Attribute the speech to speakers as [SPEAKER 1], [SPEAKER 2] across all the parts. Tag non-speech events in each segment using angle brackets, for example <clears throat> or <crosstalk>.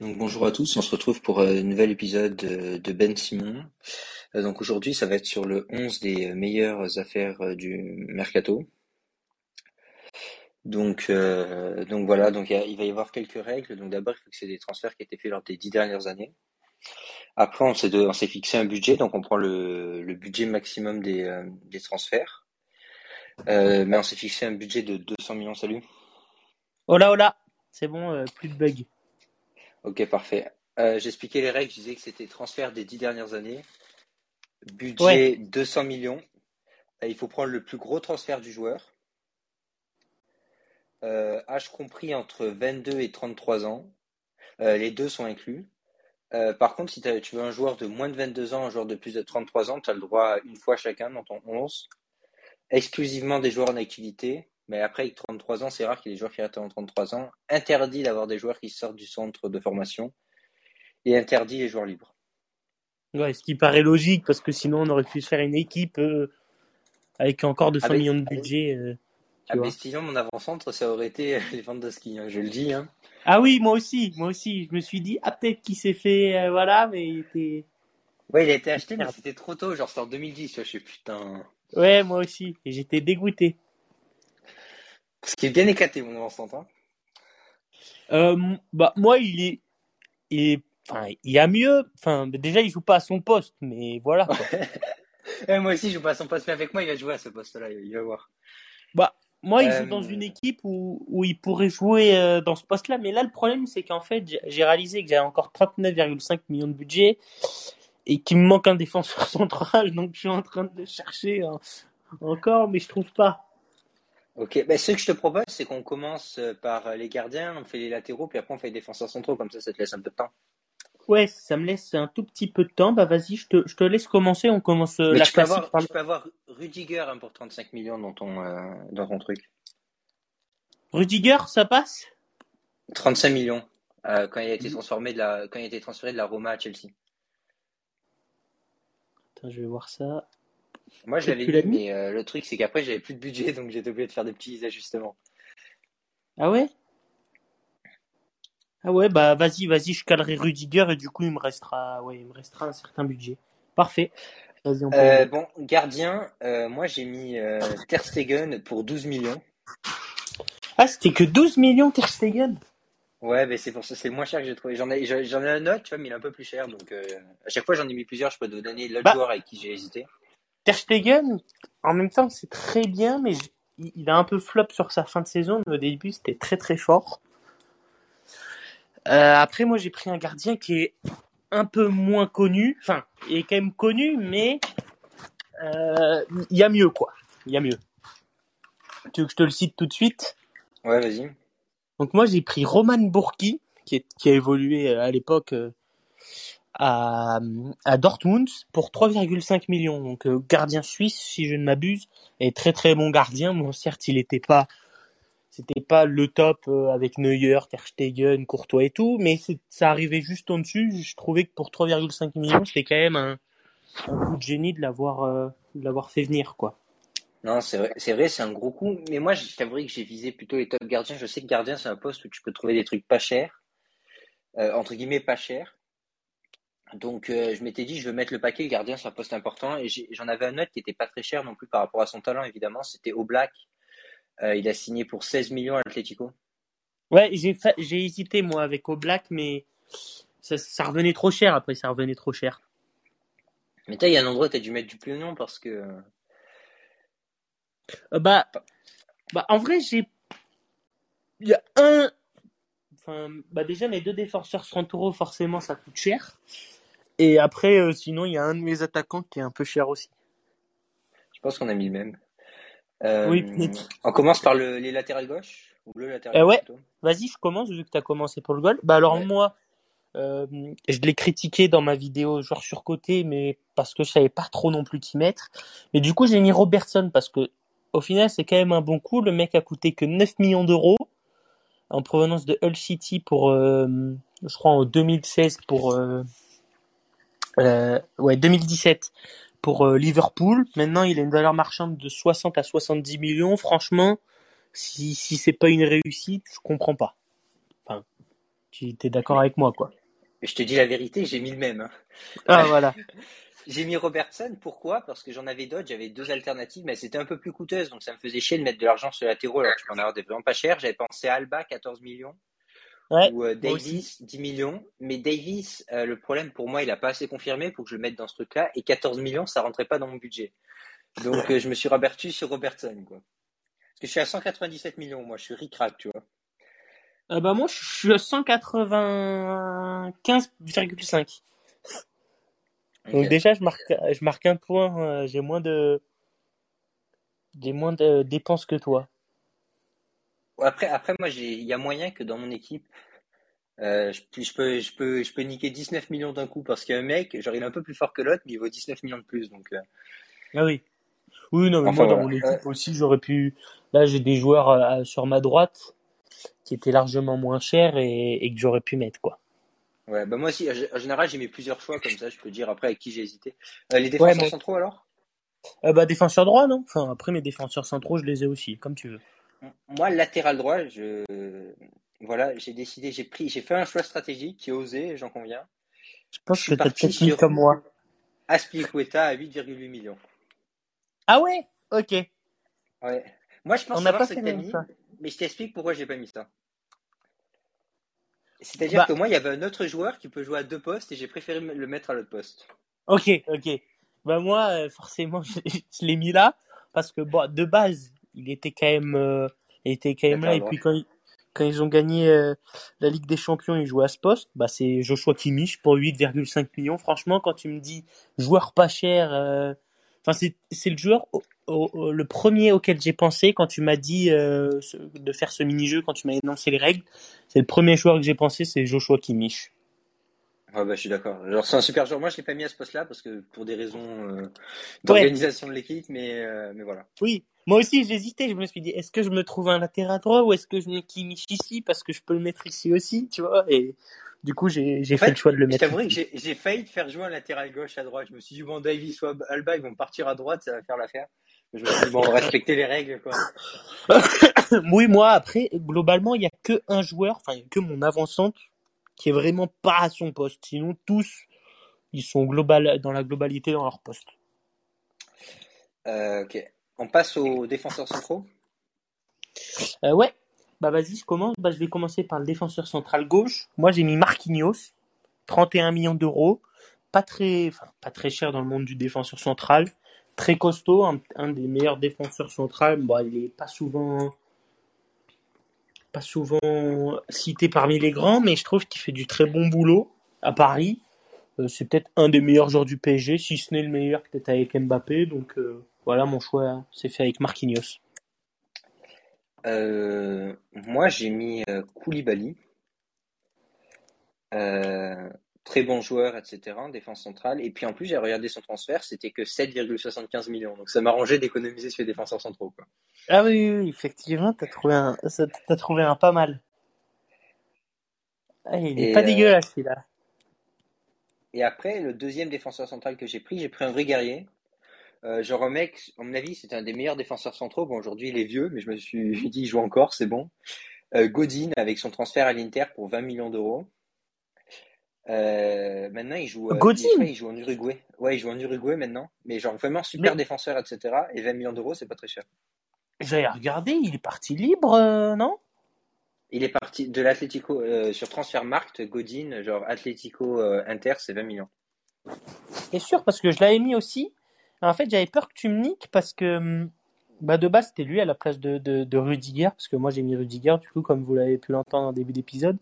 [SPEAKER 1] Donc bonjour à tous, on se retrouve pour un nouvel épisode de, Ben Simon. Euh, donc aujourd'hui ça va être sur le 11 des meilleures affaires euh, du mercato. Donc, euh, donc voilà, donc il, va y avoir quelques règles. Donc d'abord il faut que c'est des transferts qui ont été faits lors des dix dernières années. Après on s'est fixé un budget, donc on prend le, budget maximum des, euh, transferts. Euh, mais on s'est fixé un budget de 200 millions, salut.
[SPEAKER 2] Hola, hola. C'est bon, euh, plus de bugs.
[SPEAKER 1] Ok, parfait. Euh, j'expliquais les règles, je disais que c'était transfert des dix dernières années, budget
[SPEAKER 2] Ouais.
[SPEAKER 1] 200 millions. Euh, il faut prendre le plus gros transfert du joueur, euh, âge compris entre 22 et 33 ans. Euh, les deux sont inclus. Par contre, si tu veux un joueur de moins de 22 ans, un joueur de plus de 33 ans, tu as le droit à une fois chacun dans ton 11. Exclusivement des joueurs en activité. Mais après, avec 33 ans, c'est rare qu'il y ait des joueurs qui atteignent 33 ans. Interdit d'avoir des joueurs qui sortent du centre de formation. Et interdit les joueurs libres.
[SPEAKER 2] Ouais, ce qui paraît logique, parce que sinon on aurait pu se faire une équipe euh, avec encore 200
[SPEAKER 1] Ah, mais-
[SPEAKER 2] millions de budget. euh,
[SPEAKER 1] À. Bestillon, mon avant-centre, ça aurait été les ventes de ski, hein, je le dis. Hein.
[SPEAKER 2] Ah oui, moi aussi, moi aussi. Je me suis dit, ah peut-être qu'il s'est fait, euh, voilà, mais il était...
[SPEAKER 1] Ouais, il a été acheté, mais
[SPEAKER 2] Merde.
[SPEAKER 1] c'était trop tôt, genre c'était en 2010, tu vois, je suis putain.
[SPEAKER 2] Ouais, moi aussi. Et j'étais dégoûté.
[SPEAKER 1] Ce qui est bien éclaté, mon avant-centre. Hein.
[SPEAKER 2] Euh, bah moi, il est, il est, enfin, il y a mieux. Enfin, déjà, il joue pas à son poste, mais voilà. quoi. <laughs>
[SPEAKER 1] Moi aussi, je passe son poste, mais avec moi, il va jouer à ce poste-là, il va voir.
[SPEAKER 2] Bah, moi, il
[SPEAKER 1] Euh,
[SPEAKER 2] joue dans une équipe où, où il pourrait jouer euh, dans ce poste-là. Mais là, le problème, c'est qu'en fait, j'ai- j'ai réalisé que j'avais encore 39,5 millions de budget et qu'il me manque un défenseur <laughs> central. Donc, je suis en train de le chercher hein, encore, mais je trouve pas.
[SPEAKER 1] Ok, ben, ce que je te propose, c'est qu'on commence euh, par les gardiens, on fait les latéraux, puis après on fait les défenseurs centraux, comme ça, ça te laisse un peu de temps.
[SPEAKER 2] Ouais, ça me laisse un tout petit peu de temps. Bah, vas-y, je te, je te laisse commencer. On commence euh,
[SPEAKER 1] Mais
[SPEAKER 2] la
[SPEAKER 1] tu peux, avoir,
[SPEAKER 2] par
[SPEAKER 1] tu peux avoir Rudiger hein, pour 35 millions dans ton, euh, dans ton truc.
[SPEAKER 2] Rudiger, ça passe?
[SPEAKER 1] 35 millions, euh, quand il a été
[SPEAKER 2] Mhm.
[SPEAKER 1] transformé de la, quand il a été transféré de la Roma à Chelsea.
[SPEAKER 2] Attends, je vais voir ça.
[SPEAKER 1] Moi, je l'avais mis, mais euh, le truc, c'est qu'après, j'avais plus de budget, donc j'étais obligé de faire des petits ajustements.
[SPEAKER 2] Ah ouais? Ah ouais, bah vas-y, vas-y, je calerai Rudiger et du coup il me restera, ouais, il me restera un certain budget. Parfait. Vas-y, on peut.
[SPEAKER 1] Euh, bon, gardien, euh, moi, j'ai mis euh, Ter Stegen pour 12 millions.
[SPEAKER 2] Ah, c'était que 12 millions Ter Stegen?
[SPEAKER 1] Ouais, mais c'est pour ça, c'est le moins cher que j'ai trouvé. J'en ai, j'en j'en ai un autre, tu vois, mais il est un peu plus cher, donc euh, à chaque fois, j'en ai mis plusieurs. Je peux te donner l'autre
[SPEAKER 2] Bah.
[SPEAKER 1] joueur avec qui j'ai hésité.
[SPEAKER 2] Ter Stegen, en même temps, c'est très bien, mais il a un peu flop sur sa fin de saison. mais Au début, c'était très très fort. Euh, après, moi, j'ai pris un gardien qui est un peu moins connu. Enfin, il est quand même connu, mais euh, il y a mieux, quoi. Il y a mieux. Tu veux que je te le cite tout de suite?
[SPEAKER 1] Ouais, vas-y.
[SPEAKER 2] Donc moi j'ai pris Roman Burki qui, est- qui a évolué euh, à l'époque à, Dortmund pour 3,5 millions. Donc euh, gardien suisse si je ne m'abuse et très très bon gardien. Bon certes il n'était pas c'était pas le top euh, avec Neuer, Ter Stegen, Courtois et tout, mais ça arrivait juste en dessus. Je trouvais que pour 3,5 millions c'était quand même un, coup de génie de l'avoir euh, l'avoir fait venir quoi.
[SPEAKER 1] Non, c'est vrai, c'est un gros coup. Mais moi, je que j'ai visé plutôt les top gardiens. Je sais que gardien, c'est un poste où tu peux trouver des trucs pas chers, euh, entre guillemets pas chers. Donc, euh, je m'étais dit, je veux mettre le paquet, le gardien, c'est un poste important. Et j'en avais un autre qui était pas très cher non plus par rapport à son talent, évidemment. C'était Oblak. Euh, il a signé pour 16 millions à l'Atlético.
[SPEAKER 2] Ouais, j'ai fa- j'ai hésité moi avec Oblak, mais ça, ça revenait trop cher. Après, ça revenait trop cher.
[SPEAKER 1] Mais toi, il y a un endroit où tu as dû mettre du plus non parce que.
[SPEAKER 2] Euh, bah, bah, en vrai, j'ai, il y a un, enfin, bah déjà mes deux défenseurs centraux, forcément, ça coûte cher. Et après, euh, sinon, il y a un de mes attaquants qui est un peu cher aussi.
[SPEAKER 1] Je pense qu'on a mis le même. Euh,
[SPEAKER 2] Oui,
[SPEAKER 1] on commence par le, les latérales gauche ou le latéral
[SPEAKER 2] Euh, ouais. Vas-y, je commence vu que tu as commencé pour le goal. Bah alors
[SPEAKER 1] Ouais.
[SPEAKER 2] moi, euh, je l'ai critiqué dans ma vidéo genre surcoté, mais parce que je savais pas trop non plus qui mettre. Mais du coup, j'ai mis Robertson parce que au final, c'est quand même un bon coup. Le mec a coûté que 9 millions d'euros en provenance de Hull City pour, euh, je crois en 2016 pour, euh, ouais 2017 pour euh, Liverpool. Maintenant, il a une valeur marchande de 60 à 70 millions. Franchement, si si c'est pas une réussite, je comprends pas. Enfin, Tu es d'accord avec moi, quoi.
[SPEAKER 1] Je te dis la vérité, j'ai mis le même. hein.
[SPEAKER 2] Ah, voilà. <laughs>
[SPEAKER 1] J'ai mis Robertson, pourquoi? Parce que j'en avais d'autres, j'avais deux alternatives, mais c'était un peu plus coûteuse, donc ça me faisait chier de mettre de l'argent sur latéraux alors que je peux en avoir des vraiment pas cher. J'avais pensé à Alba, 14 millions,
[SPEAKER 2] Ouais.
[SPEAKER 1] ou euh. Davis, 10 millions. Mais Davis, euh, le problème pour moi, il a pas assez confirmé pour que je le mette dans ce truc-là, et 14 millions, ça rentrait pas dans mon budget. Donc euh, je me suis rabattu sur Robertson, quoi. Parce que je suis à 197 millions, moi, je suis ric-rac, tu vois.
[SPEAKER 2] Euh, bah, moi, je suis à 195,5. Donc déjà, je marque, je marque un point. euh, j'ai moins de, j'ai moins de dépenses que toi.
[SPEAKER 1] Après, après moi, il y a moyen que dans mon équipe, euh, je, peux, je peux, je peux niquer 19 millions d'un coup parce qu'un mec, genre, il est un peu plus fort que l'autre, mais il vaut 19 millions de plus. Donc, euh,
[SPEAKER 2] Ah oui. Oui, non, mais
[SPEAKER 1] enfin,
[SPEAKER 2] moi, dans mon
[SPEAKER 1] Euh,
[SPEAKER 2] équipe aussi, j'aurais pu. Là, j'ai des joueurs euh, sur ma droite qui étaient largement moins chers et, et que j'aurais pu mettre, quoi.
[SPEAKER 1] ouais, bah moi aussi, en général, j'ai mis plusieurs choix comme ça, je peux dire après avec qui j'ai hésité. Les
[SPEAKER 2] Ouais,
[SPEAKER 1] défenseurs centraux alors?
[SPEAKER 2] Bah, défenseur droit, non? Enfin, après, mes défenseurs centraux, je les ai aussi, comme tu veux.
[SPEAKER 1] Moi, latéral droit, je, voilà, j'ai décidé, j'ai pris, j'ai fait un choix stratégique qui est osé, j'en conviens.
[SPEAKER 2] Je
[SPEAKER 1] Je
[SPEAKER 2] pense que
[SPEAKER 1] suis
[SPEAKER 2] t'as peut-être mis comme moi.
[SPEAKER 1] Aspilicueta à 8,8 millions.
[SPEAKER 2] Ah ouais? Ok.
[SPEAKER 1] Ouais. Moi, je pense
[SPEAKER 2] On n'a pas fait
[SPEAKER 1] que mis,
[SPEAKER 2] choix.
[SPEAKER 1] mais je t'explique pourquoi j'ai pas mis ça. C'est-à-dire
[SPEAKER 2] Bah,
[SPEAKER 1] que moi, il y avait un autre joueur qui peut jouer à deux postes et j'ai préféré le mettre à l'autre poste.
[SPEAKER 2] ok, ok. Bah, moi, euh, forcément, <laughs> je, je l'ai mis là parce que, bon, de base, il était quand même, euh, il était quand même là. Et puis, quand, ils- quand ils ont gagné euh, la Ligue des Champions, ils jouaient à ce poste. Bah, c'est Joshua Kimmich pour 8,5 millions. Franchement, quand tu me dis joueur pas cher, euh, enfin, c'est, c'est le joueur, au- au- au- le premier auquel j'ai pensé quand tu m'as dit euh, de faire ce mini-jeu, quand tu m'as énoncé les règles. C'est le premier joueur que j'ai pensé, c'est Joshua Kimmich.
[SPEAKER 1] Ouais, bah, je suis d'accord. C'est un super joueur. Moi, je l'ai pas mis à ce poste-là parce que pour des raisons euh,
[SPEAKER 2] Ouais,
[SPEAKER 1] d'organisation de l'équipe, mais, euh, mais voilà.
[SPEAKER 2] oui. Moi aussi, j'hésitais. Je me suis dit, est-ce que je me trouve un latéral droit ou est-ce que je mets Kimmich ici parce que je peux le mettre ici aussi, tu vois? Et du coup, j'ai
[SPEAKER 1] En
[SPEAKER 2] fait le
[SPEAKER 1] fait,
[SPEAKER 2] choix de le mettre
[SPEAKER 1] t'avouerai que j'ai failli te faire jouer un latéral gauche à droite. Je me suis dit, bon, Davis ou Alba, ils vont partir à droite, ça va faire l'affaire. Je me suis dit, bon, respecter les règles, quoi. <coughs>
[SPEAKER 2] oui, moi, après, globalement, il y a que un joueur, enfin, il y a que mon avant-centre qui est vraiment pas à son poste. Sinon, tous, ils sont global, dans la globalité dans leur poste.
[SPEAKER 1] Euh, ok. On passe aux défenseurs centraux.
[SPEAKER 2] Euh, ouais. Bah, vas-y, je commence. Bah, je vais commencer par le défenseur central gauche. Moi, j'ai mis Marquinhos, 31 millions d'euros. Pas très, cher dans le monde du défenseur central. Très costaud, un, des meilleurs défenseurs centrales. Bon, il est pas souvent, pas souvent cité parmi les grands, mais je trouve qu'il fait du très bon boulot à Paris. Euh, c'est peut-être un des meilleurs joueurs du PSG, si ce n'est le meilleur, peut-être avec Mbappé. Donc euh, voilà, mon choix s'est fait avec Marquinhos.
[SPEAKER 1] Euh, moi, j'ai mis euh, Koulibaly. Euh, très bon joueur, etc. en défense centrale. Et puis en plus, j'ai regardé son transfert, c'était que 7,75 millions. Donc ça m'arrangeait d'économiser sur les défenseurs centraux, quoi.
[SPEAKER 2] Ah oui, effectivement, t'as trouvé un, trouvé un pas mal. Ah, il est
[SPEAKER 1] Et,
[SPEAKER 2] pas
[SPEAKER 1] euh,
[SPEAKER 2] dégueulasse, celui-là.
[SPEAKER 1] et après, le deuxième défenseur central que j'ai pris, j'ai pris un vrai guerrier. Euh, genre un mec, à mon avis, c'était un des meilleurs défenseurs centraux. Bon, aujourd'hui, il est vieux, mais je me suis <laughs> dit, il joue encore, c'est bon. Euh, Godin, avec son transfert à l'Inter pour 20 millions d'euros. Euh, maintenant, il joue, euh,
[SPEAKER 2] Godin
[SPEAKER 1] il joue en Uruguay. Ouais, il joue en Uruguay maintenant. Mais genre vraiment super
[SPEAKER 2] Mais
[SPEAKER 1] défenseur, etc. Et 20 millions d'euros, c'est pas très cher.
[SPEAKER 2] j'avais regardé, il est parti libre, euh, non?
[SPEAKER 1] Il est parti de l'Atlético euh, sur Transfermarkt, Godin, genre Atlético euh, Inter, c'est 20 millions.
[SPEAKER 2] C'est sûr, parce que je l'avais mis aussi. En fait, j'avais peur que tu me niques parce que hum, bah, de base, c'était lui à la place de, de, de Rudiger, parce que moi j'ai mis Rudiger, du coup, comme vous l'avez pu l'entendre en début d'épisode.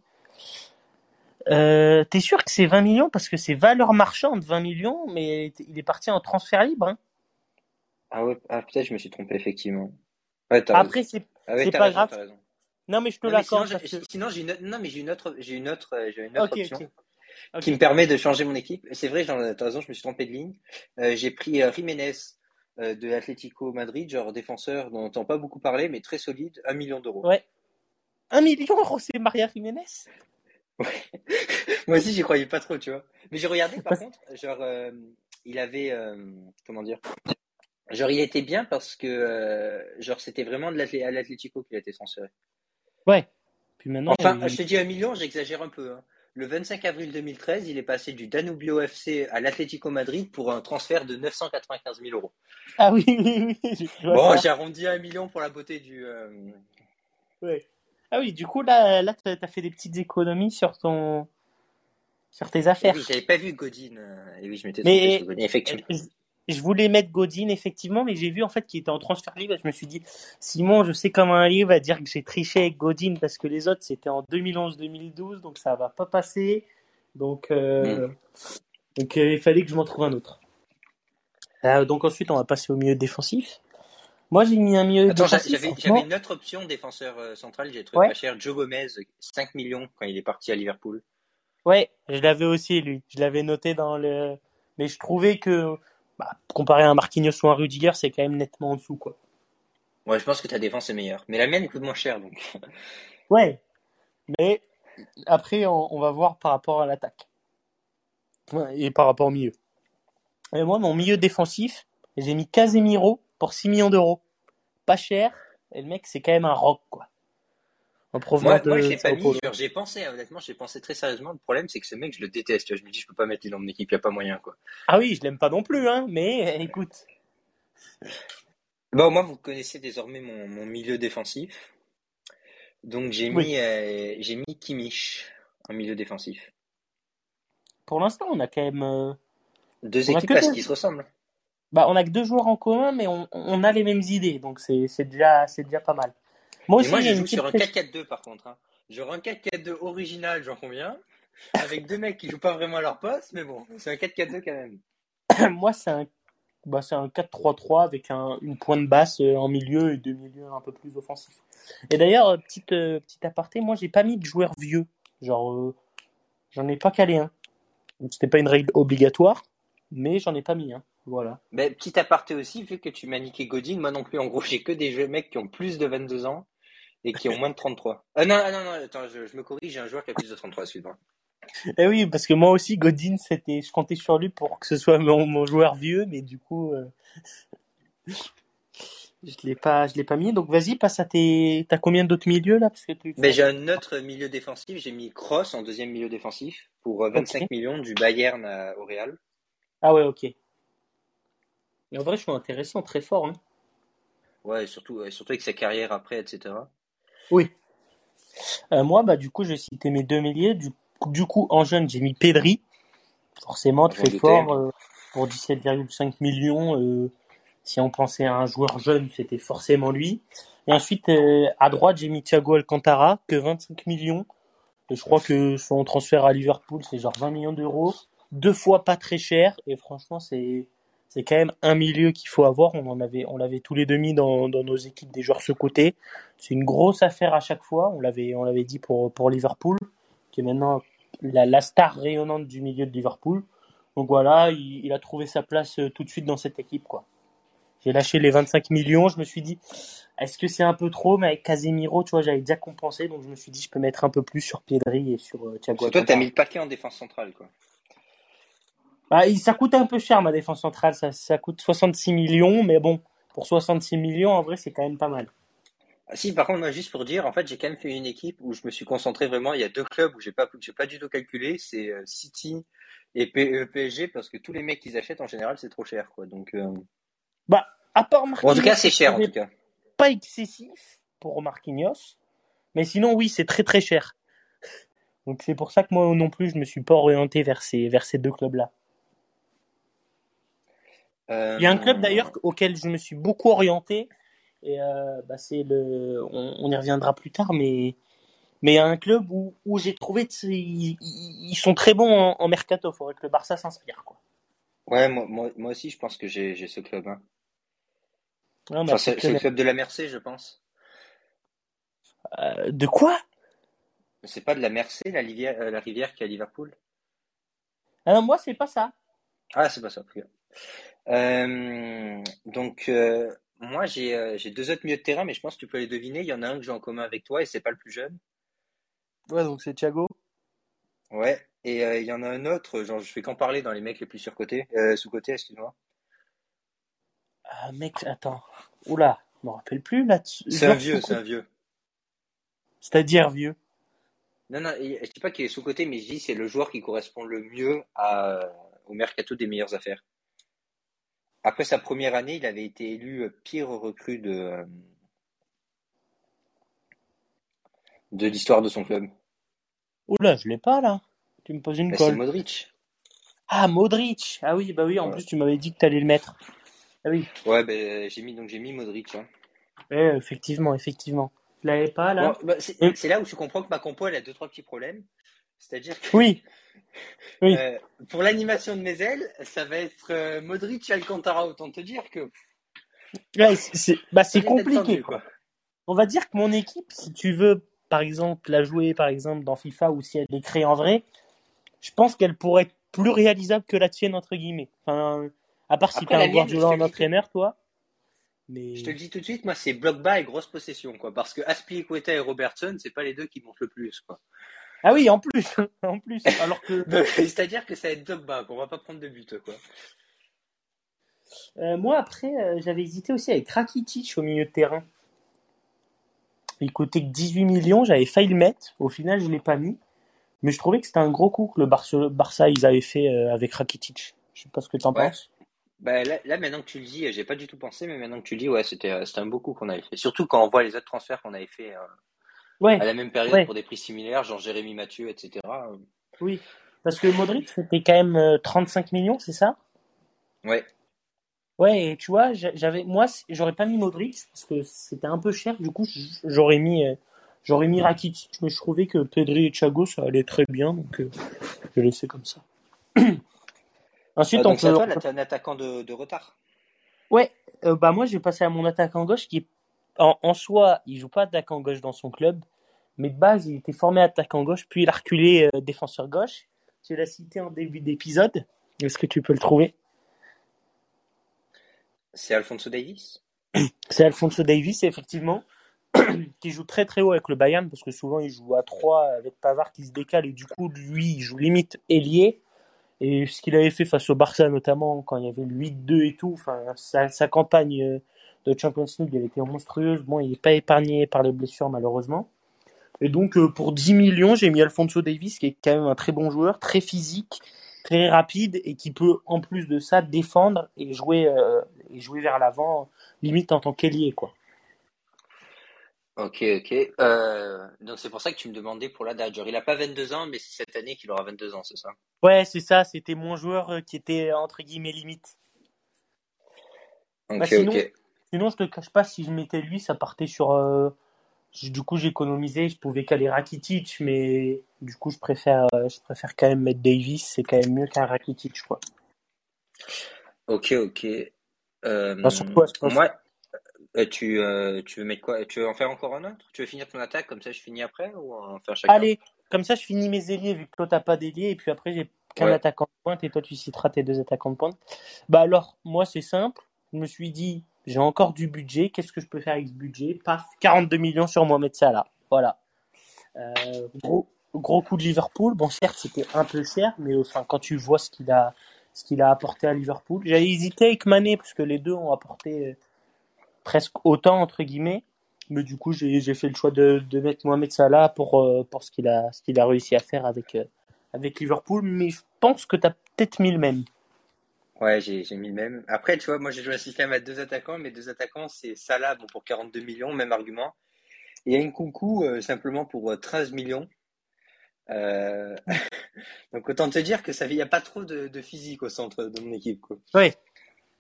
[SPEAKER 2] Euh, t'es sûr que c'est 20 millions? Parce que c'est valeur marchande 20 millions, mais il est parti en transfert libre. Hein.
[SPEAKER 1] Ah ouais, ah, peut-être je me suis trompé, effectivement. Ouais.
[SPEAKER 2] Après, c'est
[SPEAKER 1] Ah ouais,
[SPEAKER 2] pas
[SPEAKER 1] raison,
[SPEAKER 2] grave. Non, mais je te
[SPEAKER 1] sinon,
[SPEAKER 2] l'accorde
[SPEAKER 1] j'ai-
[SPEAKER 2] parce que.
[SPEAKER 1] sinon j'ai une, non, mais une autre, une autre, euh, une autre
[SPEAKER 2] Ok,
[SPEAKER 1] option qui me permet de changer mon équipe. C'est vrai, t'as raison, je me suis trompé de ligne. Euh, j'ai pris euh, Jiménez euh, de Atlético Madrid, genre défenseur dont on n'entend pas beaucoup parler, mais très solide, 1 million d'euros.
[SPEAKER 2] Ouais. Un million, José Maria Jiménez? <laughs>
[SPEAKER 1] Moi aussi, j'y croyais pas trop, tu vois. Mais j'ai regardé, par contre, genre, euh, il avait, comment dire, genre, il était bien parce que, genre, c'était vraiment de l'Atlético qu'il a été transféré.
[SPEAKER 2] Ouais. Puis maintenant,
[SPEAKER 1] Enfin,
[SPEAKER 2] il-
[SPEAKER 1] je t'ai dit un million, j'exagère un peu. hein. Le 25 avril 2013, il est passé du Danubio FC à l'Atlético Madrid pour un transfert de 995 000 euros.
[SPEAKER 2] Ah oui, oui, oui.
[SPEAKER 1] Bon, j'ai arrondi à un million pour la beauté du. euh,
[SPEAKER 2] Ouais. Ah oui, du coup, là, là t'as as fait des petites économies sur ton. sur tes
[SPEAKER 1] eh
[SPEAKER 2] affaires.
[SPEAKER 1] oui, j'avais pas vu Godin. euh, Et oui, je m'étais
[SPEAKER 2] Mais-
[SPEAKER 1] Godin, effectivement.
[SPEAKER 2] Je, voulais mettre Godin, effectivement, mais j'ai vu en fait qu'il était en transfert libre. Je me suis dit, Simon, je sais comment un livre va dire que j'ai triché avec Godin parce que les autres c'était en 2011-2012, donc ça va pas passer. Donc, euh, donc euh, il fallait que je m'en trouve un autre. Euh, donc ensuite, on va passer au milieu défensif. Moi, j'ai mis un milieu
[SPEAKER 1] Attends,
[SPEAKER 2] défensif.
[SPEAKER 1] j'avais une autre option défenseur central, j'ai trouvé
[SPEAKER 2] Ouais.
[SPEAKER 1] pas cher. Joe Gomez, 5 millions quand il est parti à Liverpool.
[SPEAKER 2] Ouais, je l'avais aussi, lui. Je l'avais noté dans le. Mais je trouvais que, bah, comparé à un Marquinhos ou un Rudiger, c'est quand même nettement en dessous, quoi.
[SPEAKER 1] Ouais, je pense que ta défense est meilleure. Mais la mienne coûte moins cher, donc. <laughs>
[SPEAKER 2] Ouais. Mais après, on, on va voir par rapport à l'attaque. Et par rapport au milieu. Et moi, mon milieu défensif, j'ai mis Casemiro pour 6 millions d'euros. Pas cher. Et le mec, c'est quand même un rock, quoi. En provenance
[SPEAKER 1] Moi, moi
[SPEAKER 2] de
[SPEAKER 1] j'ai pas
[SPEAKER 2] Sao
[SPEAKER 1] mis, j'ai pensé, honnêtement, j'ai pensé très sérieusement. Le problème, c'est que ce mec, je le déteste. tu vois. Je me dis, je peux pas mettre dans mon équipe, y a pas moyen, quoi.
[SPEAKER 2] Ah oui, je l'aime pas non plus, hein. Mais écoute.
[SPEAKER 1] Bon, moi, vous connaissez désormais mon, mon milieu défensif. Donc, j'ai
[SPEAKER 2] Oui.
[SPEAKER 1] mis, euh, j'ai mis Kimmich en milieu défensif.
[SPEAKER 2] Pour l'instant, on a quand même. euh,
[SPEAKER 1] Deux
[SPEAKER 2] On
[SPEAKER 1] équipes parce qu'ils se ressemblent.
[SPEAKER 2] Bah, on a que deux joueurs en commun, mais on, on a les mêmes idées, donc c'est c'est déjà, c'est déjà pas mal. Moi
[SPEAKER 1] Et
[SPEAKER 2] aussi,
[SPEAKER 1] moi,
[SPEAKER 2] j'ai
[SPEAKER 1] je joue sur un
[SPEAKER 2] petite-
[SPEAKER 1] 4-4-2 par contre. Hein. J'aurai un 4-4-2 original, j'en conviens. Avec deux mecs qui jouent pas vraiment à leur poste, mais bon, c'est un 4-4-2 quand même. <coughs>
[SPEAKER 2] Moi, c'est un, bah, c'est un 4-3-3 avec un, une pointe basse euh, en milieu et deux milieux un peu plus offensifs. Et d'ailleurs, euh, petite, euh, petite aparté, moi, j'ai pas mis de joueurs vieux. Genre, euh, j'en ai pas calé un. Donc, C'était pas une règle obligatoire, mais j'en ai pas mis un. Voilà.
[SPEAKER 1] Mais petit aparté aussi, vu que tu m'as niqué Godin, moi non plus, en gros, j'ai que des jeux mecs qui ont plus de 22 ans et qui ont moins de 33. Ah non, ah non, non, attends, je, je me corrige, j'ai un joueur qui a plus de 33, excuse-moi.
[SPEAKER 2] Eh oui, parce que moi aussi, Godin, c'était, je comptais sur lui pour que ce soit mon, mon joueur vieux, mais du coup, euh, je l'ai pas, je l'ai pas mis. Donc vas-y, passe à tes, t'as combien d'autres milieux là, parce que tu.
[SPEAKER 1] Mais j'ai un autre milieu défensif, j'ai mis Cross en deuxième milieu défensif pour euh, 25
[SPEAKER 2] Ok.
[SPEAKER 1] millions du Bayern à- au Real.
[SPEAKER 2] Ah ouais, ok. Et en vrai, je suis intéressant, très fort. Hein.
[SPEAKER 1] Ouais, et surtout, euh, surtout avec sa carrière après, etc.
[SPEAKER 2] Oui. Euh, moi, bah du coup, j'ai cité mes deux milieux. Du, du coup, en jeune, j'ai mis Pedri, forcément très fort euh, pour 17,5 millions. euh, si on pensait à un joueur jeune, c'était forcément lui. Et ensuite, euh, à droite, j'ai mis Thiago Alcantara, que 25 millions. Et je crois que son transfert à Liverpool, c'est genre 20 millions d'euros. Deux fois pas très cher. Et franchement, c'est c'est quand même un milieu qu'il faut avoir. On en avait, on l'avait tous les deux mis dans, dans nos équipes des joueurs ce côté. C'est une grosse affaire à chaque fois. On l'avait, on l'avait dit pour, pour Liverpool, qui est maintenant la, la star rayonnante du milieu de Liverpool. Donc voilà, il, il a trouvé sa place euh, tout de suite dans cette équipe, quoi. J'ai lâché les 25 millions. Je me suis dit, est-ce que c'est un peu trop? Mais avec Casemiro, tu vois, j'avais déjà compensé. Donc je me suis dit, je peux mettre un peu plus sur Pedri et sur euh, Thiago
[SPEAKER 1] Parce que toi, t'as mis le paquet en défense centrale, quoi.
[SPEAKER 2] Bah, ça coûte un peu cher, ma défense centrale. Ça, ça coûte 66 millions. Mais bon, pour 66 millions, en vrai, c'est quand même pas mal.
[SPEAKER 1] Ah, si, par contre, moi, juste pour dire, en fait, j'ai quand même fait une équipe où je me suis concentré vraiment. Il y a deux clubs où j'ai pas, j'ai pas du tout calculé. C'est euh, City et P- euh, PSG parce que tous les mecs qu'ils achètent en général, c'est trop cher, quoi. Donc, euh,
[SPEAKER 2] Bah, à part
[SPEAKER 1] bon, en
[SPEAKER 2] Marquinhos,
[SPEAKER 1] tout cas, c'est cher, en tout cas.
[SPEAKER 2] pas excessif pour Marquinhos, mais sinon oui, c'est très très cher. Donc c'est pour ça que moi non plus, je me suis pas orienté vers ces vers ces deux clubs-là.
[SPEAKER 1] Euh,
[SPEAKER 2] Il y a un club d'ailleurs auquel je me suis beaucoup orienté et euh, bah, c'est le on, on y reviendra plus tard mais mais il y a un club où, où j'ai trouvé ils, sont très bons en, en mercato, faudrait que le Barça s'inspire quoi.
[SPEAKER 1] Ouais, moi, moi, moi aussi, je pense que j'ai, ce club. Hein. Enfin, c'est, le club de la Mercé, je pense.
[SPEAKER 2] Euh, de quoi?
[SPEAKER 1] C'est pas de la Mercé, la rivière, euh, la rivière qui est à Liverpool?
[SPEAKER 2] Ah non, moi c'est pas ça.
[SPEAKER 1] Ah, c'est pas ça. Euh, donc, euh, moi, j'ai, euh, j'ai deux autres milieux de terrain, mais je pense que tu peux les deviner. Il y en a un que j'ai en commun avec toi et c'est pas le plus jeune.
[SPEAKER 2] Ouais, donc c'est Thiago.
[SPEAKER 1] Ouais. Et il y en a un autre, genre, je fais qu'en parler dans les mecs les plus surcotés, sous-cotés, excuse-moi.
[SPEAKER 2] Ah mec, attends. Oula, je me rappelle plus là.
[SPEAKER 1] C'est un vieux, c'est un vieux.
[SPEAKER 2] C'est-à-dire vieux.
[SPEAKER 1] Non, non, je dis pas qu'il est sous-côté, mais je dis c'est le joueur qui correspond le mieux à, au mercato des meilleures affaires. Après sa première année, il avait été élu pire recrue de, de l'histoire de son club.
[SPEAKER 2] Oula, je l'ai pas là. Tu me poses une
[SPEAKER 1] Bah,
[SPEAKER 2] colle.
[SPEAKER 1] c'est Modric.
[SPEAKER 2] Ah, Modric. Ah oui, bah oui, en
[SPEAKER 1] Ouais.
[SPEAKER 2] plus tu m'avais dit que tu allais le mettre. Ah oui,
[SPEAKER 1] Ouais, ben j'ai mis donc j'ai mis Modric. hein.
[SPEAKER 2] Ouais, effectivement, effectivement. Je l'avais pas là.
[SPEAKER 1] Bon, bah, c'est
[SPEAKER 2] Mm.
[SPEAKER 1] c'est là où tu comprends que ma compo elle a deux trois petits problèmes. C'est-à-dire que
[SPEAKER 2] Oui, Oui.
[SPEAKER 1] euh, pour l'animation de mes ailes, ça va être euh, Modric et Alcantara. Autant te dire que
[SPEAKER 2] Ouais, c'est bah, compliqué.
[SPEAKER 1] tendu,
[SPEAKER 2] quoi. On va dire que mon équipe, si tu veux, par exemple, la jouer par exemple dans FIFA ou si elle est créée en vrai, je pense qu'elle pourrait être plus réalisable que la tienne entre guillemets. Enfin, à part si t'as
[SPEAKER 1] la
[SPEAKER 2] un Guardiola en entraîneur, toi. Mais
[SPEAKER 1] Je te le dis tout de suite, moi c'est bloc bas et grosse possession quoi. Parce que Aspilicueta et Robertson, c'est pas les deux qui montent le plus quoi.
[SPEAKER 2] Ah oui, en plus, <laughs> en plus. Alors que <laughs>
[SPEAKER 1] C'est-à-dire que ça va être bas, qu'on va pas prendre de but quoi.
[SPEAKER 2] euh, moi après, euh, j'avais hésité aussi avec Rakitic au milieu de terrain. Il coûtait que 18 millions, j'avais failli le mettre. Au final, je l'ai pas mis. Mais je trouvais que c'était un gros coup que le Barça, Barça ils avaient fait euh, avec Rakitic. Je sais pas ce que t'en
[SPEAKER 1] Ouais.
[SPEAKER 2] penses.
[SPEAKER 1] Bah là, là, maintenant que tu le dis, j'ai pas du tout pensé, mais maintenant que tu le dis, ouais, c'était c'était un beau coup qu'on avait fait. Surtout quand on voit les autres transferts qu'on avait fait
[SPEAKER 2] Ouais,
[SPEAKER 1] à la même période
[SPEAKER 2] Ouais.
[SPEAKER 1] pour des prix similaires, genre Jérémy Mathieu, etc. euh,
[SPEAKER 2] oui. Parce que Modric, c'était quand même euh, 35 millions, c'est ça?
[SPEAKER 1] Ouais.
[SPEAKER 2] Ouais, et tu vois, j'a- j'avais, moi, j'aurais pas mis Modric parce que c'était un peu cher. Du coup, j'aurais mis, euh, j'aurais mis Rakitic, mais je trouvais que Pedri et Thiago, ça allait très bien, donc euh, je l'ai laissé comme ça. <clears throat> Ensuite,
[SPEAKER 1] Euh,
[SPEAKER 2] on
[SPEAKER 1] donc à
[SPEAKER 2] peut,
[SPEAKER 1] toi,
[SPEAKER 2] on
[SPEAKER 1] là, t'es un attaquant de, de retard.
[SPEAKER 2] ouais, euh, bah moi, je vais passer à mon attaquant gauche qui en, en soi, il joue pas attaquant gauche dans son club, mais de base, il était formé attaquant gauche, puis il a reculé euh, défenseur gauche. Tu l'as cité en début d'épisode. Est-ce que tu peux le trouver?
[SPEAKER 1] C'est Alfonso Davis. <clears throat>
[SPEAKER 2] C'est Alfonso Davis, effectivement, <clears throat> qui joue très très haut avec le Bayern, parce que souvent il joue à 3 avec Pavard qui se décale, et du coup, lui, il joue limite ailier. Et ce qu'il avait fait face au Barça, notamment, quand il y avait le 8-2 et tout, enfin, sa, sa campagne euh, de Champions League, elle était monstrueuse. Bon, il n'est pas épargné par les blessures, malheureusement. Et donc, euh, pour 10 millions, j'ai mis Alfonso Davis, qui est quand même un très bon joueur, très physique, très rapide, et qui peut, en plus de ça, défendre et jouer, euh, et jouer vers l'avant, limite en tant qu'ailier, quoi.
[SPEAKER 1] Ok, ok. Euh, donc c'est pour ça que tu me demandais pour la date. Genre, il a pas 22 ans, mais c'est cette année qu'il aura 22 ans, c'est ça?
[SPEAKER 2] Ouais, c'est ça, c'était mon joueur qui était entre guillemets limite.
[SPEAKER 1] Ok,
[SPEAKER 2] Bah, sinon-
[SPEAKER 1] ok.
[SPEAKER 2] Sinon, je te cache pas, si je mettais lui, ça partait sur. euh, Du coup, j'économisais, je pouvais caler Rakitic, mais du coup, je préfère, euh, je préfère quand même mettre Davis, c'est quand même mieux qu'un Rakitic, je crois.
[SPEAKER 1] Ok, ok. Euh,
[SPEAKER 2] sur quoi, pense.
[SPEAKER 1] moi, euh, tu, euh, tu veux mettre quoi? Tu veux en faire encore un autre? Tu veux finir ton attaque, comme ça je finis après, ou en faire chacun?
[SPEAKER 2] Allez, comme ça, je finis mes ailiers, vu que toi, t'as pas d'ailier, et puis après, j'ai qu'un
[SPEAKER 1] Ouais.
[SPEAKER 2] attaquant de pointe, et toi, tu citeras tes deux attaquants de pointe. Bah alors, moi, c'est simple. Je me suis dit, j'ai encore du budget, qu'est-ce que je peux faire avec ce budget? Paf, 42 millions sur Mohamed Salah. Voilà. Euh, gros, gros coup de Liverpool. Bon, certes, c'était un peu cher, mais enfin, quand tu vois ce qu'il a, ce qu'il a apporté à Liverpool, j'avais hésité avec Mané, parce que les deux ont apporté euh, presque autant, entre guillemets. Mais du coup, j'ai fait le choix de, de mettre Mohamed Salah pour, euh, pour ce qu'il a, ce qu'il a réussi à faire avec, avec Liverpool. Mais je pense que tu as peut-être mis le même.
[SPEAKER 1] Ouais, j'ai j'ai mis le même. Après, tu vois, moi j'ai joué un système à deux attaquants, mais deux attaquants, c'est Salah bon, pour 42 millions, même argument. Et Nkunku euh, simplement pour euh, 13 millions. Euh, <laughs> Donc autant te dire que ça il n'y a pas trop de, de physique au centre de mon équipe. Quoi.
[SPEAKER 2] Ouais.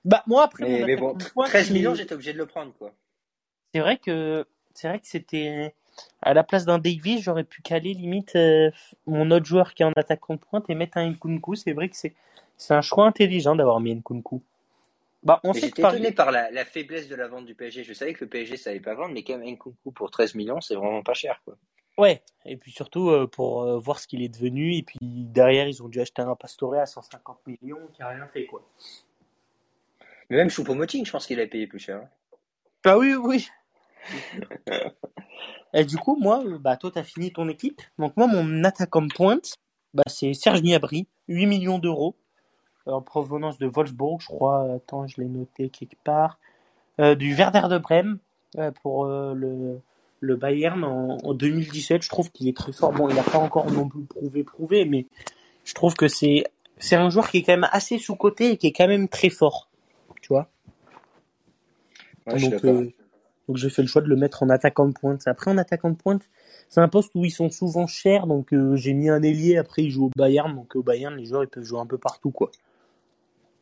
[SPEAKER 2] Bah, moi, après,
[SPEAKER 1] Mais, mais bon,
[SPEAKER 2] attaquant de pointe,
[SPEAKER 1] 13
[SPEAKER 2] il est-
[SPEAKER 1] millions, j'étais obligé de le prendre. quoi.
[SPEAKER 2] C'est vrai que c'est vrai que c'était à la place d'un Davis, j'aurais pu caler limite euh, mon autre joueur qui est en attaquant de pointe et mettre un Nkunku. C'est vrai que c'est c'est un choix intelligent d'avoir mis Nkunku. Bah, on
[SPEAKER 1] Mais
[SPEAKER 2] sait que
[SPEAKER 1] j'étais
[SPEAKER 2] Paris-
[SPEAKER 1] étonné par la, la faiblesse de la vente du PSG. Je savais que le PSG savait pas vendre, mais quand même Nkunku pour 13 millions, c'est vraiment pas cher. Quoi.
[SPEAKER 2] Ouais, et puis surtout euh, pour euh, voir ce qu'il est devenu et puis derrière ils ont dû acheter un Pastore à 150 millions qui a rien fait quoi.
[SPEAKER 1] Mais même Choupo-Moting, je pense qu'il a payé plus cher. hein.
[SPEAKER 2] Ah oui oui. <laughs> et du coup moi bah toi t'as fini ton équipe. Donc moi mon attaquant de pointe bah c'est Serge Gnabry, 8 millions d'euros en provenance de Wolfsburg, je crois. Attends, je l'ai noté quelque part. Euh, du Werder de Brême euh, pour euh, le le Bayern en, en 2017. Je trouve qu'il est très fort. Bon, il n'a pas encore non plus prouvé, prouvé, mais je trouve que c'est c'est un joueur qui est quand même assez sous coté et qui est quand même très fort. Tu vois?
[SPEAKER 1] Ouais, je
[SPEAKER 2] donc, euh, donc j'ai fait le choix de le mettre en attaquant de pointe. Après, en attaquant de pointe, c'est un poste où ils sont souvent chers, donc euh, j'ai mis un ailier. Après, il joue au Bayern, donc au Bayern, les joueurs ils peuvent jouer un peu partout, quoi.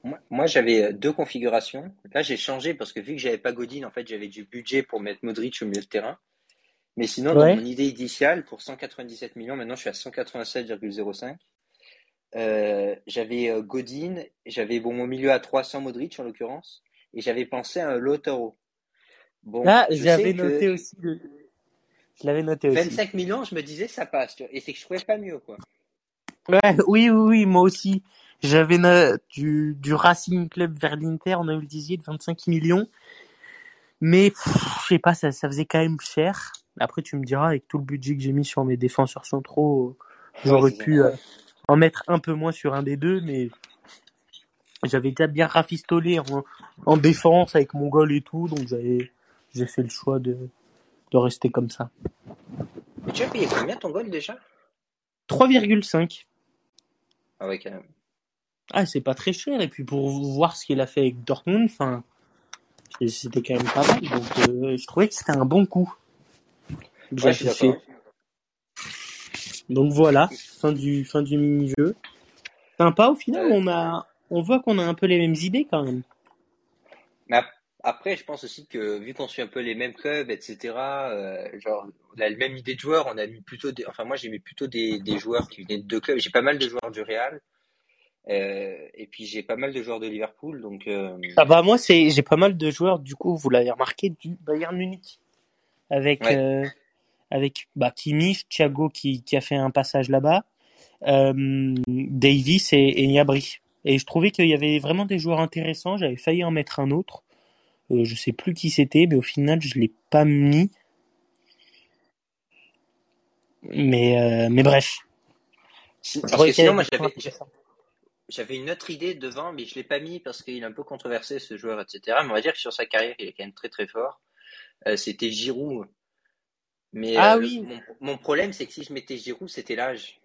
[SPEAKER 1] Moi, moi, j'avais euh, deux configurations. Là, j'ai changé parce que vu que j'avais pas Godin, en fait, j'avais du budget pour mettre Modric au milieu de terrain. Mais sinon, dans mon idée initiale, pour 197 millions, maintenant je suis à 187,05. Euh, j'avais euh, Godin, j'avais bon mon milieu à 300 Modric en l'occurrence, et j'avais pensé à un Lautaro. Bon,
[SPEAKER 2] Là,
[SPEAKER 1] je
[SPEAKER 2] j'avais
[SPEAKER 1] que
[SPEAKER 2] noté aussi. le- Je l'avais noté aussi.
[SPEAKER 1] 25 millions, je me disais ça passe, tu vois, et c'est que je trouvais pas mieux, quoi.
[SPEAKER 2] Ouais, oui, oui, oui, moi aussi. J'avais du, du Racing Club vers l'Inter, on a eu le disier de 25 millions. Mais, je sais pas, ça, ça faisait quand même cher. Après, tu me diras, avec tout le budget que j'ai mis sur mes défenseurs centraux, euh,
[SPEAKER 1] Ouais,
[SPEAKER 2] j'aurais pu euh, en mettre un peu moins sur un des deux, mais j'avais déjà bien rafistolé en, en défense avec mon goal et tout, donc j'avais, j'ai fait le choix de, de rester comme ça.
[SPEAKER 1] Mais tu as payé combien ton goal déjà?
[SPEAKER 2] 3,5.
[SPEAKER 1] Ah ouais, quand même.
[SPEAKER 2] Ah, c'est pas très cher. Et puis pour voir ce qu'il a fait avec Dortmund, enfin, c'était quand même pas mal. Donc euh, je trouvais que c'était un bon coup.
[SPEAKER 1] Ouais,
[SPEAKER 2] fait. Donc voilà, fin du fin du mini-jeu. Sympa au final, on a on voit qu'on a un peu les mêmes idées quand même.
[SPEAKER 1] Mais ap- après, je pense aussi que vu qu'on suit un peu les mêmes clubs, etc., euh, genre, on a la même idée de joueurs, on a mis plutôt des, enfin, moi, j'ai mis plutôt des, des joueurs qui venaient de deux clubs. J'ai pas mal de joueurs du Real, euh, et puis j'ai pas mal de joueurs de Liverpool, donc, euh,
[SPEAKER 2] Ah bah moi c'est j'ai pas mal de joueurs du coup, vous l'avez remarqué du Bayern Munich avec
[SPEAKER 1] ouais.
[SPEAKER 2] euh, avec bah Kimmich, Thiago qui qui a fait un passage là-bas, euh, Davis et, et Gnabry. Et je trouvais qu'il y avait vraiment des joueurs intéressants. J'avais failli en mettre un autre. Euh, je sais plus qui c'était, mais au final, je l'ai pas mis. Mais, euh, mais bref.
[SPEAKER 1] Parce que sinon, moi, j'avais. J'avais une autre idée devant, mais je l'ai pas mis parce qu'il est un peu controversé, ce joueur, etc. Mais on va dire que sur sa carrière, il est quand même très, très fort. Euh, c'était Giroud. Mais,
[SPEAKER 2] Ah
[SPEAKER 1] euh,
[SPEAKER 2] oui,
[SPEAKER 1] mon, mon problème, c'est que si je mettais Giroud, c'était l'âge.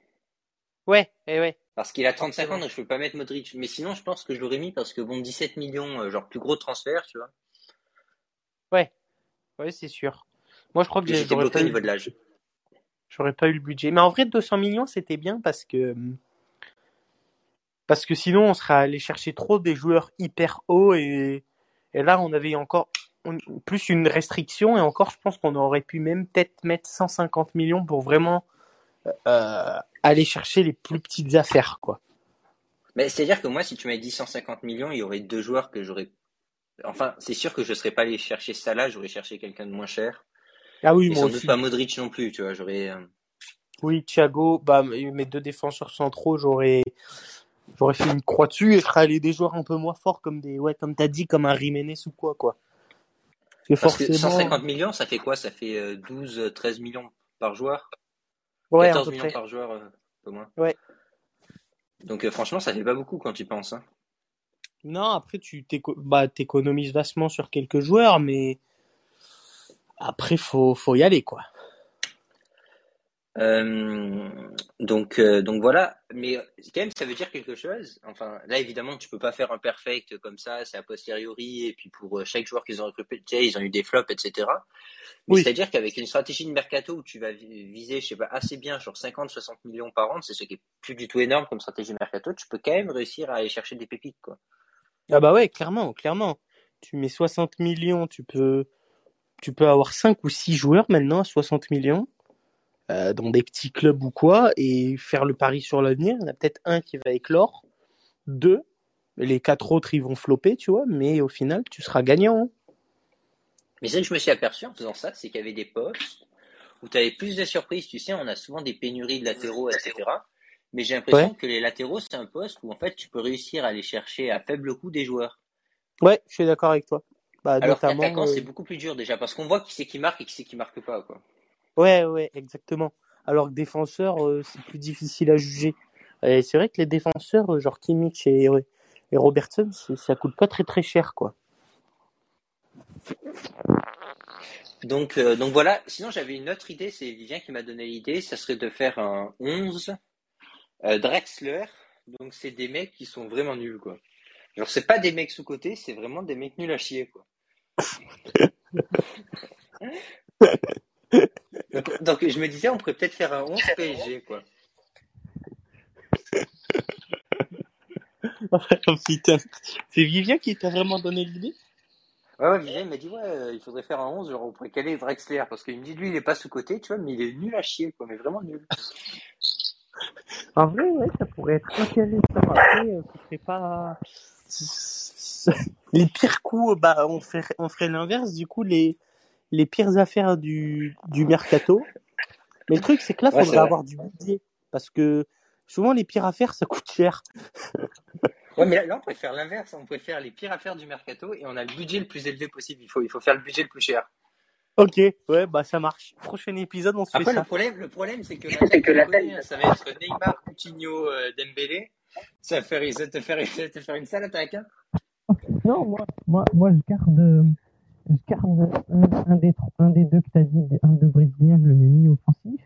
[SPEAKER 2] ouais, et ouais,
[SPEAKER 1] Parce qu'il a 35 ans, donc je peux pas mettre Modric. Mais sinon, je pense que je l'aurais mis parce que bon, 17 millions, euh, genre plus gros transfert, tu vois.
[SPEAKER 2] Ouais, ouais, c'est sûr. Moi, je crois que
[SPEAKER 1] j'étais
[SPEAKER 2] j'aurais
[SPEAKER 1] bloqué
[SPEAKER 2] pas
[SPEAKER 1] au
[SPEAKER 2] eu,
[SPEAKER 1] niveau de l'âge.
[SPEAKER 2] j'aurais pas eu le budget. Mais en vrai, 200 millions, c'était bien parce que, parce que sinon, on serait allé chercher trop des joueurs hyper hauts et, et là, on avait encore on- plus une restriction et encore, je pense qu'on aurait pu même peut-être mettre 150 millions pour vraiment euh, aller chercher les plus petites affaires, quoi.
[SPEAKER 1] Mais c'est-à-dire que moi, si tu m'avais dit 150 millions, il y aurait deux joueurs que j'aurais. Enfin, c'est sûr que je serais pas allé chercher Salah, j'aurais cherché quelqu'un de moins cher.
[SPEAKER 2] Ah oui,
[SPEAKER 1] Et
[SPEAKER 2] moi
[SPEAKER 1] sans doute pas Modric non plus, tu vois. J'aurais. euh,
[SPEAKER 2] Oui, Thiago, bah, mes deux défenseurs centraux, j'aurais, j'aurais fait une croix dessus et je allé des joueurs un peu moins forts comme des, ouais, comme t'as dit, comme un Jiménez ou quoi, quoi. Parce que forcément,
[SPEAKER 1] 150 millions, ça fait quoi? Ça fait euh, 12, euh, 13 millions par joueur?
[SPEAKER 2] ouais, à
[SPEAKER 1] 14
[SPEAKER 2] peu
[SPEAKER 1] millions
[SPEAKER 2] près.
[SPEAKER 1] par joueur, euh, un peu moins.
[SPEAKER 2] Ouais.
[SPEAKER 1] Donc euh, franchement, ça fait pas beaucoup quand tu penses. Hein.
[SPEAKER 2] Non, après, tu bah, t'économises vastement sur quelques joueurs, mais après, faut, faut y aller, quoi.
[SPEAKER 1] Euh, donc, euh, donc voilà, mais quand même, ça veut dire quelque chose. Enfin, là, évidemment, tu peux pas faire un perfect comme ça, c'est a posteriori, et puis pour euh, chaque joueur qu'ils ont recruté, tu sais, ils ont eu des flops, etc. Mais
[SPEAKER 2] Oui.
[SPEAKER 1] c'est-à-dire qu'avec une stratégie de mercato où tu vas vi- viser, je sais pas, assez bien, genre 50-60 millions par an, c'est ce qui est plus du tout énorme comme stratégie de mercato, tu peux quand même réussir à aller chercher des pépites, quoi.
[SPEAKER 2] Ah bah ouais, clairement, clairement. Tu mets 60 millions, tu peux, tu peux avoir 5 ou 6 joueurs maintenant à 60 millions, euh, dans des petits clubs ou quoi, et faire le pari sur l'avenir. Il y en a peut-être un qui va éclore, deux, les quatre autres ils vont flopper, tu vois, mais au final, tu seras gagnant. hein.
[SPEAKER 1] Mais ce que je me suis aperçu en faisant ça, c'est qu'il y avait des postes où tu avais plus de surprises. Tu sais, on a souvent des pénuries de latéraux, etc. Mais j'ai l'impression
[SPEAKER 2] Ouais.
[SPEAKER 1] que les latéraux, c'est un poste où en fait tu peux réussir à aller chercher à faible coût des joueurs.
[SPEAKER 2] Ouais, je suis d'accord avec toi. Bah,
[SPEAKER 1] Alors
[SPEAKER 2] notamment,
[SPEAKER 1] qu'attaquant,
[SPEAKER 2] euh,
[SPEAKER 1] c'est beaucoup plus dur déjà parce qu'on voit qui c'est qui marque et qui c'est qui marque pas. Quoi.
[SPEAKER 2] Ouais, ouais, exactement. Alors que défenseur, euh, c'est plus difficile à juger. Et c'est vrai que les défenseurs, euh, genre Kimmich et, et Robertson, ça coûte pas très très cher, quoi.
[SPEAKER 1] Donc, euh, donc voilà. Sinon, j'avais une autre idée. C'est Vivien qui m'a donné l'idée. Ça serait de faire un 11 euh, Drexler. Donc, c'est des mecs qui sont vraiment nuls, quoi. Genre, c'est pas des mecs sous-côté, c'est vraiment des mecs nuls à chier, quoi. <laughs> donc, donc, je me disais, on pourrait peut-être faire un 11 PSG, quoi. <laughs>
[SPEAKER 2] oh putain. C'est Vivien qui t'a vraiment donné l'idée?
[SPEAKER 1] Ouais, ouais, Vivien il m'a dit, ouais, euh, il faudrait faire un 11, genre, on pourrait caler Drexler, parce qu'il me dit, lui, il est pas sous-côté, tu vois, mais il est nul à chier, quoi, mais vraiment nul. <laughs>
[SPEAKER 2] En vrai, ouais, ça pourrait être intéressant. Après, euh, ce serait pas. <laughs> Les pires coups, bah, on ferait, on ferait l'inverse, du coup, les, les pires affaires du, du mercato. Mais le truc, c'est que là, il
[SPEAKER 1] Ouais,
[SPEAKER 2] faudrait avoir du budget. Parce que souvent, les pires affaires, ça coûte cher.
[SPEAKER 1] Ouais, mais là, là, on pourrait faire l'inverse, on pourrait faire les pires affaires du mercato, et on a le budget le plus élevé possible, il faut, il faut faire le budget le plus cher.
[SPEAKER 2] Ok, ouais, bah ça marche. Prochain épisode, on se fait
[SPEAKER 1] Après, le
[SPEAKER 2] ça.
[SPEAKER 1] problème, le problème, c'est que <laughs> connais, hein, ça va être Neymar, Coutinho, euh, Dembélé. Ça va, faire, ça va te faire, ça va te faire une sale attaque, hein.
[SPEAKER 3] Non, moi, moi, moi, je garde, euh, je garde un, un des, tro- un des deux que t'as dit, un de Brésilien, je le mets mi-offensif.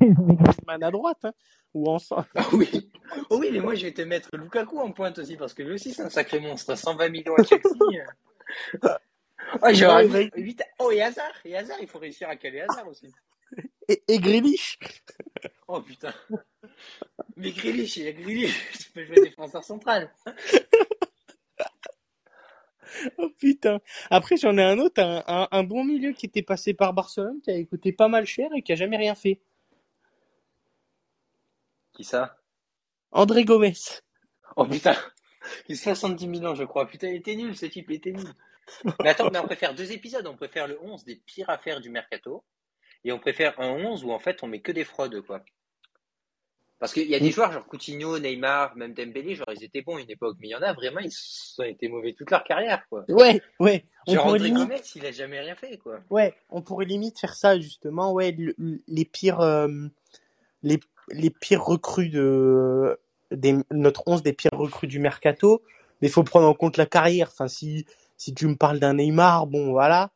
[SPEAKER 3] Et <laughs> je mets
[SPEAKER 2] Griezmann à droite, hein, ou ensemble.
[SPEAKER 1] Ah oui. Oh oui, mais moi, je vais te mettre Lukaku en pointe aussi, parce que lui aussi, c'est un sacré monstre. 120 millions à Chelsea. Ouais, j'aurais
[SPEAKER 2] Ouais,
[SPEAKER 1] Oh, et Hazard, et Hazard, il faut réussir à caler Hazard aussi.
[SPEAKER 2] Et, et Grealish.
[SPEAKER 1] Oh putain. Mais Grealish, il y a Grealish, <laughs> tu peux jouer défenseur central. <laughs>
[SPEAKER 2] Oh putain. Après, j'en ai un autre, un, un, un bon milieu qui était passé par Barcelone, qui avait coûté pas mal cher et qui a jamais rien fait.
[SPEAKER 1] Qui ça?
[SPEAKER 2] André Gomez.
[SPEAKER 1] Oh putain. <laughs> Il 70 millions, je crois. Putain, il était nul, ce type, il était nul. Mais attends, mais on préfère deux épisodes. On préfère le 11 des pires affaires du mercato. Et on préfère un 11 où en fait on met que des fraudes, quoi. Parce qu'il y a des joueurs, genre Coutinho, Neymar, même Dembélé, genre ils étaient bons à une époque. Mais il y en a vraiment, ils ont été mauvais toute leur carrière, quoi.
[SPEAKER 2] Ouais, ouais. On
[SPEAKER 1] Genre André
[SPEAKER 2] limite,
[SPEAKER 1] Gomez, il a jamais rien fait, quoi.
[SPEAKER 2] ouais, on pourrait limite faire ça justement. Ouais, le- le- les pires, euh, les, les pires recrues de des, notre 11 des pires recrues du mercato. Mais il faut prendre en compte la carrière. Enfin, si si tu me parles d'un Neymar, bon voilà.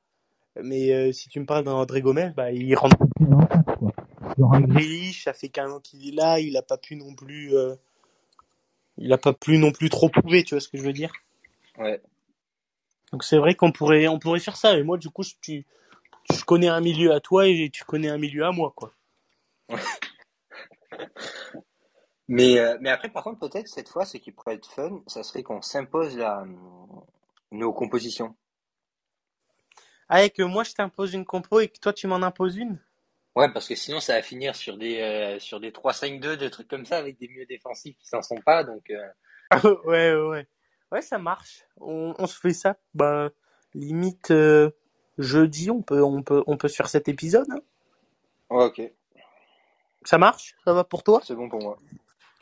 [SPEAKER 2] Mais euh, si tu me parles d'un André Gomez, bah il rentre
[SPEAKER 3] plus dans le cadre, quoi.
[SPEAKER 2] Grealish, ça fait qu'un an qu'il est là, il a pas pu non plus, euh, il a pas pu non plus trop prouver, tu vois ce que je veux dire?
[SPEAKER 1] Ouais.
[SPEAKER 2] Donc c'est vrai qu'on pourrait, on pourrait faire ça. Et moi, du coup, je- tu, je connais un milieu à toi et tu connais un milieu à moi, quoi. <laughs>
[SPEAKER 1] Mais, euh, mais après, par contre, peut-être cette fois, ce qui pourrait être fun, ça serait qu'on s'impose la, nos compositions.
[SPEAKER 2] Ah, que moi, je t'impose une compo et que toi, tu m'en imposes une?
[SPEAKER 1] Ouais, parce que sinon, ça va finir sur des, euh, sur des 3-5-2, des trucs comme ça, avec des milieux défensifs qui s'en sont pas. Donc, euh,
[SPEAKER 2] ouais, ouais, ouais. Ouais, ça marche. On, on se fait ça. Bah, limite euh, jeudi, on peut, on peut, on peut se faire cet épisode. hein.
[SPEAKER 1] ouais, ok,
[SPEAKER 2] Ça marche? Ça va pour toi?
[SPEAKER 1] C'est bon pour moi.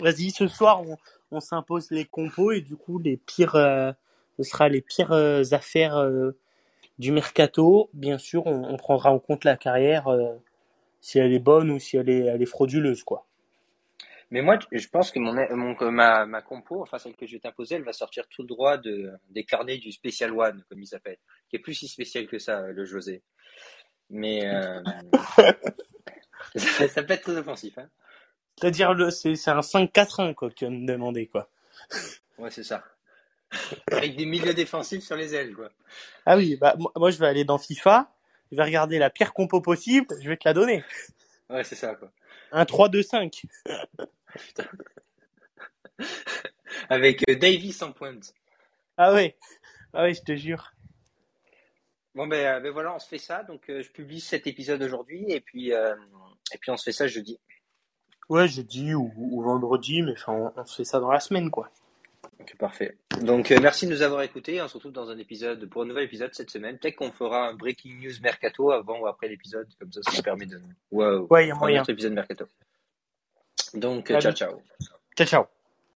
[SPEAKER 2] Vas-y, ce soir, on, on s'impose les compos et du coup, les pires, ce sera les pires affaires du mercato. Bien sûr, on, on prendra en compte la carrière, si elle est bonne ou si elle est, elle est frauduleuse, quoi.
[SPEAKER 1] Mais moi, je pense que mon, mon, ma, ma compo, enfin celle que je vais t'imposer, elle va sortir tout droit de, des carnets du Special One, comme il s'appelle, qui est plus si spécial que ça, le José. Mais euh, <laughs> ça, ça peut être très offensif. Hein.
[SPEAKER 2] C'est-à-dire, le, c'est, c'est un 5-4-1, quoi, que tu vas me demander, quoi. <laughs>
[SPEAKER 1] Ouais, c'est ça. Avec des milieux défensifs sur les ailes, quoi.
[SPEAKER 2] Ah oui, bah, moi, je vais aller dans FIFA, je vais regarder la pire compo possible, je vais te la donner.
[SPEAKER 1] Ouais, c'est ça, quoi.
[SPEAKER 2] Un 3-2-5. <laughs>
[SPEAKER 1] Avec euh, Davis en pointe.
[SPEAKER 2] Ah ouais. Ah ouais, je te jure.
[SPEAKER 1] Bon, ben, euh, ben voilà, on se fait ça. Donc, euh, je publie cet épisode aujourd'hui et puis, euh, et puis on se fait ça jeudi.
[SPEAKER 2] Ouais, jeudi ou, ou vendredi, mais enfin, on, on se fait ça dans la semaine, quoi.
[SPEAKER 1] Ok, parfait. Donc, euh, merci de nous avoir écoutés. On se retrouve dans un épisode, pour un nouvel épisode cette semaine. Peut-être qu'on fera un breaking news mercato avant ou après l'épisode. Comme ça, ça nous permet de. Wow.
[SPEAKER 2] Ouais, il y a
[SPEAKER 1] Un
[SPEAKER 2] moyen.
[SPEAKER 1] autre épisode mercato. Donc,
[SPEAKER 2] Salut.
[SPEAKER 1] ciao, ciao.
[SPEAKER 2] Ciao, ciao.